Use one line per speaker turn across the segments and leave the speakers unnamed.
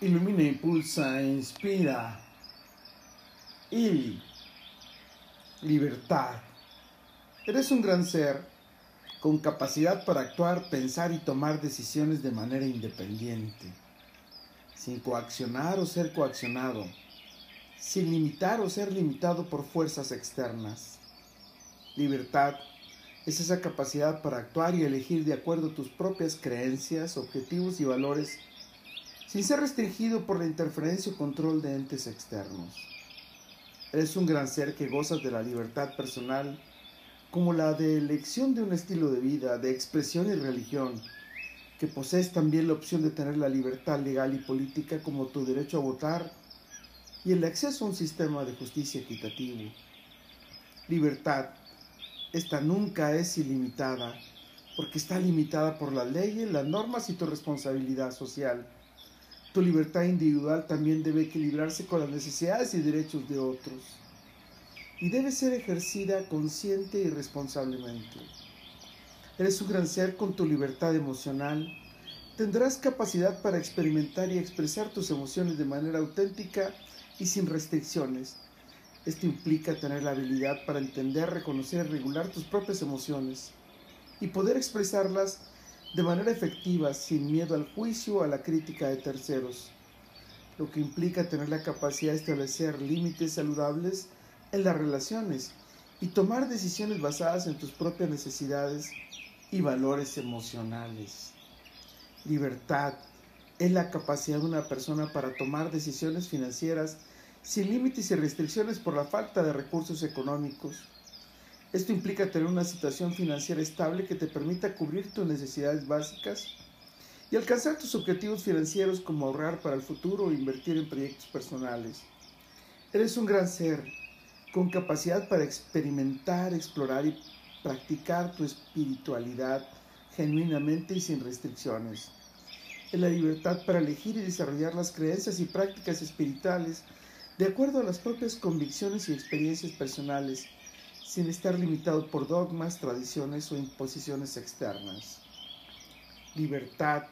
ilumina, impulsa, inspira. Y libertad. Eres un gran ser con capacidad para actuar, pensar y tomar decisiones de manera independiente, sin coaccionar o ser coaccionado, sin limitar o ser limitado por fuerzas externas. Libertad es esa capacidad para actuar y elegir de acuerdo a tus propias creencias, objetivos y valores sin ser restringido por la interferencia o control de entes externos. Eres un gran ser que gozas de la libertad personal como la de elección de un estilo de vida, de expresión y religión, que posees también la opción de tener la libertad legal y política como tu derecho a votar y el acceso a un sistema de justicia equitativo. Libertad, esta nunca es ilimitada, porque está limitada por las leyes, las normas y tu responsabilidad social. Tu libertad individual también debe equilibrarse con las necesidades y derechos de otros. Y debe ser ejercida consciente y responsablemente. Eres un gran ser con tu libertad emocional. Tendrás capacidad para experimentar y expresar tus emociones de manera auténtica y sin restricciones. Esto implica tener la habilidad para entender, reconocer y regular tus propias emociones y poder expresarlas de manera efectiva, sin miedo al juicio o a la crítica de terceros, lo que implica tener la capacidad de establecer límites saludables en las relaciones y tomar decisiones basadas en tus propias necesidades y valores emocionales. Libertad es la capacidad de una persona para tomar decisiones financieras sin límites y restricciones por la falta de recursos económicos esto implica tener una situación financiera estable que te permita cubrir tus necesidades básicas y alcanzar tus objetivos financieros como ahorrar para el futuro o invertir en proyectos personales. Eres un gran ser con capacidad para experimentar, explorar y practicar tu espiritualidad genuinamente y sin restricciones. En la libertad para elegir y desarrollar las creencias y prácticas espirituales de acuerdo a las propias convicciones y experiencias personales sin estar limitado por dogmas, tradiciones o imposiciones externas. Libertad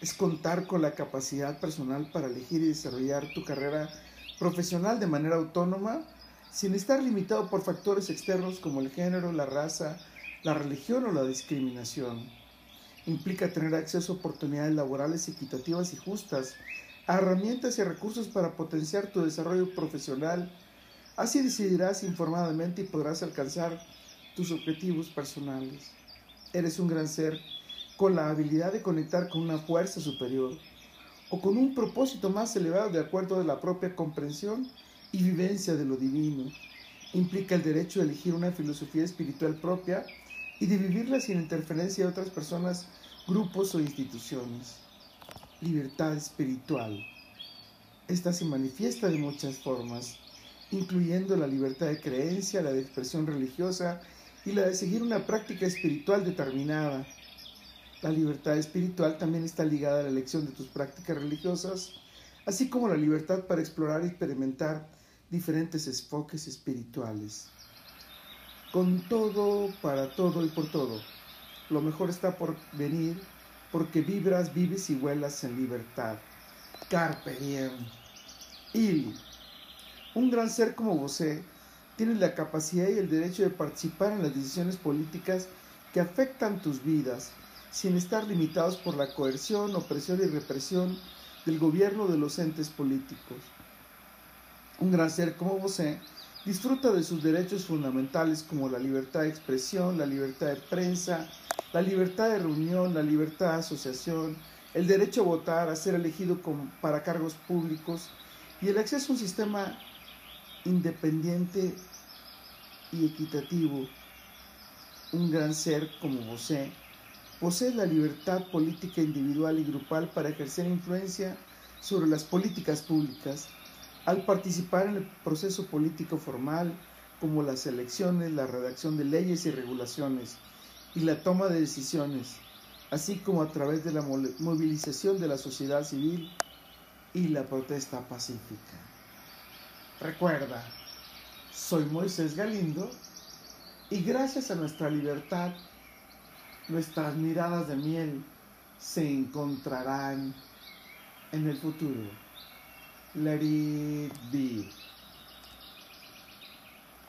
es contar con la capacidad personal para elegir y desarrollar tu carrera profesional de manera autónoma, sin estar limitado por factores externos como el género, la raza, la religión o la discriminación. Implica tener acceso a oportunidades laborales equitativas y justas, a herramientas y recursos para potenciar tu desarrollo profesional Así decidirás informadamente y podrás alcanzar tus objetivos personales. Eres un gran ser con la habilidad de conectar con una fuerza superior o con un propósito más elevado de acuerdo a la propia comprensión y vivencia de lo divino. Implica el derecho de elegir una filosofía espiritual propia y de vivirla sin interferencia de otras personas, grupos o instituciones. Libertad espiritual. Esta se manifiesta de muchas formas incluyendo la libertad de creencia, la de expresión religiosa y la de seguir una práctica espiritual determinada. La libertad espiritual también está ligada a la elección de tus prácticas religiosas, así como la libertad para explorar y experimentar diferentes enfoques espirituales. Con todo, para todo y por todo, lo mejor está por venir porque vibras, vives y vuelas en libertad. Carpe diem. Il un gran ser como vos tiene la capacidad y el derecho de participar en las decisiones políticas que afectan tus vidas, sin estar limitados por la coerción, opresión y represión del gobierno de los entes políticos. Un gran ser como vos disfruta de sus derechos fundamentales como la libertad de expresión, la libertad de prensa, la libertad de reunión, la libertad de asociación, el derecho a votar, a ser elegido para cargos públicos y el acceso a un sistema independiente y equitativo, un gran ser como José, posee la libertad política individual y grupal para ejercer influencia sobre las políticas públicas al participar en el proceso político formal como las elecciones, la redacción de leyes y regulaciones y la toma de decisiones, así como a través de la movilización de la sociedad civil y la protesta pacífica. Recuerda, soy Moisés Galindo y gracias a nuestra libertad, nuestras miradas de miel se encontrarán en el futuro. Let it be.